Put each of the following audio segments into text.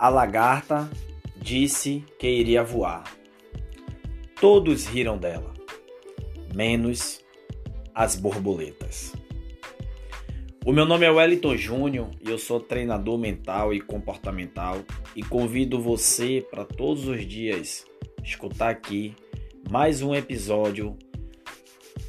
A lagarta disse que iria voar. Todos riram dela, menos as borboletas. O meu nome é Wellington Júnior e eu sou treinador mental e comportamental e convido você para todos os dias escutar aqui mais um episódio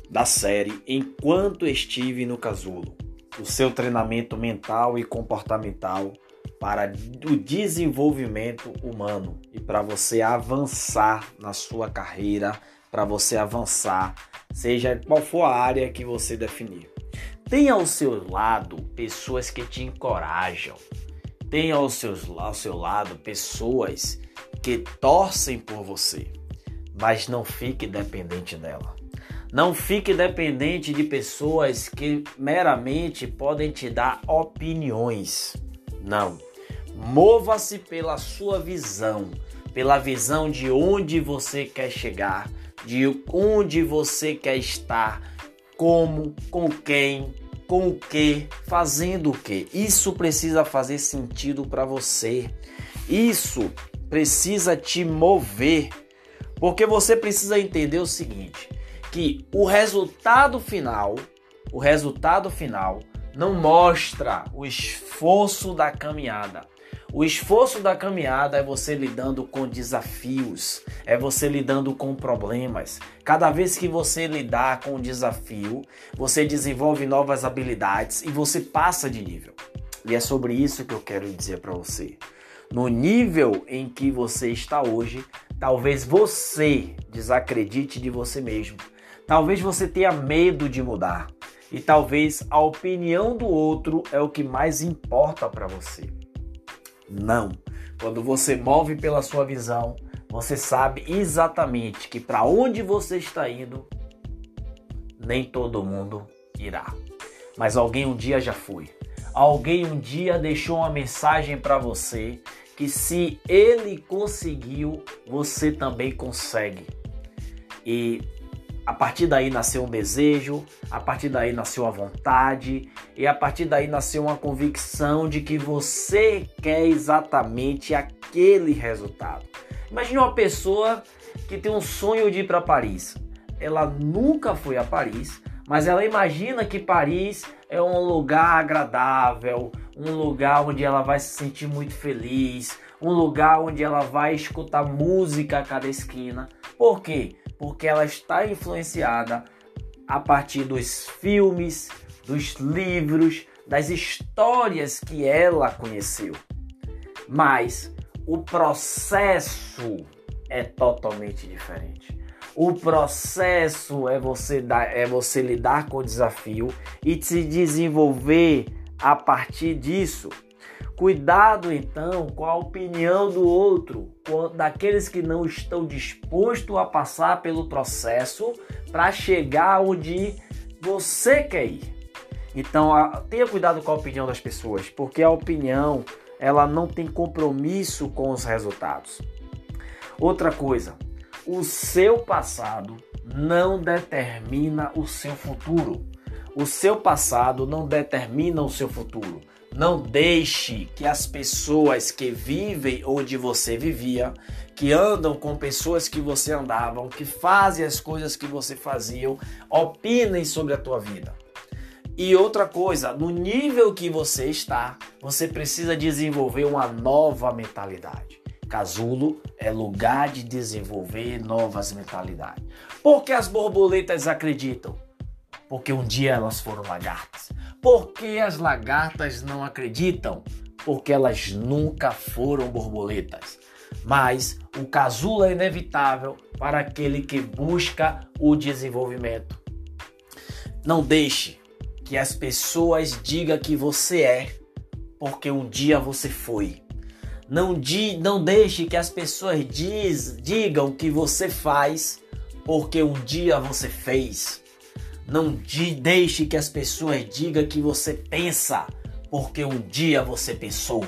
da série Enquanto Estive no Casulo, o seu treinamento mental e comportamental para o desenvolvimento humano e para você avançar na sua carreira, para você avançar, seja qual for a área que você definir. Tenha ao seu lado pessoas que te encorajam. Tenha ao, seus, ao seu lado pessoas que torcem por você, mas não fique dependente dela. Não fique dependente de pessoas que meramente podem te dar opiniões. Não. Mova-se pela sua visão, pela visão de onde você quer chegar, de onde você quer estar, como, com quem, com o que, fazendo o que. Isso precisa fazer sentido para você. Isso precisa te mover, porque você precisa entender o seguinte que o resultado final, o resultado final não mostra o esforço da caminhada. O esforço da caminhada é você lidando com desafios, é você lidando com problemas. Cada vez que você lidar com um desafio, você desenvolve novas habilidades e você passa de nível. E é sobre isso que eu quero dizer para você. No nível em que você está hoje, talvez você desacredite de você mesmo. Talvez você tenha medo de mudar e talvez a opinião do outro é o que mais importa para você. Não. Quando você move pela sua visão, você sabe exatamente que para onde você está indo, nem todo mundo irá. Mas alguém um dia já foi. Alguém um dia deixou uma mensagem para você que se ele conseguiu, você também consegue. E a partir daí nasceu um desejo, a partir daí nasceu a vontade e a partir daí nasceu uma convicção de que você quer exatamente aquele resultado. Imagine uma pessoa que tem um sonho de ir para Paris. Ela nunca foi a Paris, mas ela imagina que Paris é um lugar agradável, um lugar onde ela vai se sentir muito feliz, um lugar onde ela vai escutar música a cada esquina. Por quê? porque ela está influenciada a partir dos filmes, dos livros, das histórias que ela conheceu. Mas o processo é totalmente diferente. O processo é você, dar, é você lidar com o desafio e se desenvolver a partir disso. Cuidado então com a opinião do outro, daqueles que não estão dispostos a passar pelo processo para chegar onde você quer ir. Então, tenha cuidado com a opinião das pessoas, porque a opinião ela não tem compromisso com os resultados. Outra coisa, o seu passado não determina o seu futuro. O seu passado não determina o seu futuro. Não deixe que as pessoas que vivem onde você vivia, que andam com pessoas que você andavam, que fazem as coisas que você fazia, opinem sobre a tua vida. E outra coisa, no nível que você está, você precisa desenvolver uma nova mentalidade. Casulo é lugar de desenvolver novas mentalidades. Porque as borboletas acreditam? Porque um dia elas foram lagartas. Por que as lagartas não acreditam? Porque elas nunca foram borboletas. Mas o casulo é inevitável para aquele que busca o desenvolvimento. Não deixe que as pessoas digam que você é, porque um dia você foi. Não, di, não deixe que as pessoas diz, digam que você faz, porque um dia você fez. Não deixe que as pessoas digam que você pensa, porque um dia você pensou.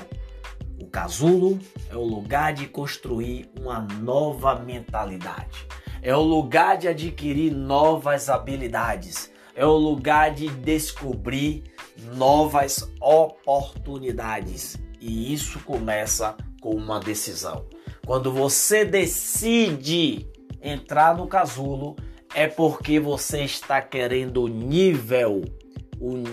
O casulo é o lugar de construir uma nova mentalidade. É o lugar de adquirir novas habilidades. É o lugar de descobrir novas oportunidades. E isso começa com uma decisão. Quando você decide entrar no casulo, é porque você está querendo nível,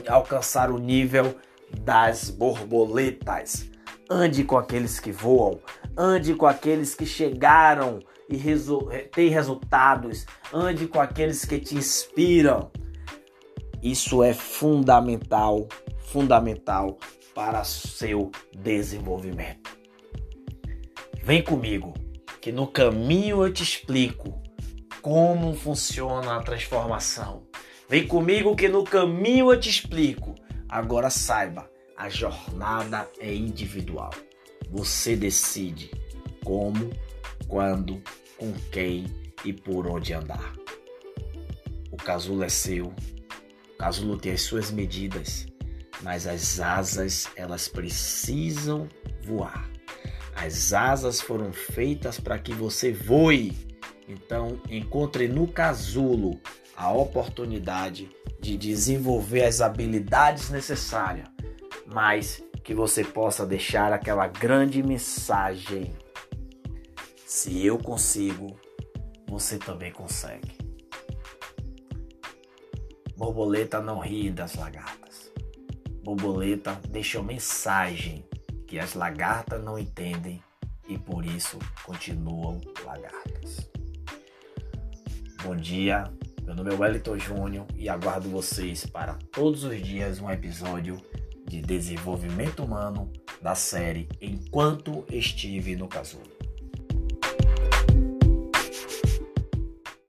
alcançar o nível das borboletas. Ande com aqueles que voam, ande com aqueles que chegaram e resu têm resultados, ande com aqueles que te inspiram. Isso é fundamental, fundamental para seu desenvolvimento. Vem comigo, que no caminho eu te explico como funciona a transformação. Vem comigo que no caminho eu te explico. Agora saiba, a jornada é individual. Você decide como, quando, com quem e por onde andar. O casulo é seu. O casulo tem as suas medidas, mas as asas, elas precisam voar. As asas foram feitas para que você voe. Então, encontre no casulo a oportunidade de desenvolver as habilidades necessárias, mas que você possa deixar aquela grande mensagem. Se eu consigo, você também consegue. Borboleta não ri das lagartas. Borboleta deixa uma mensagem que as lagartas não entendem e por isso continuam lagartas. Bom dia, meu nome é Wellington Júnior e aguardo vocês para todos os dias um episódio de desenvolvimento humano da série Enquanto Estive no Casulo.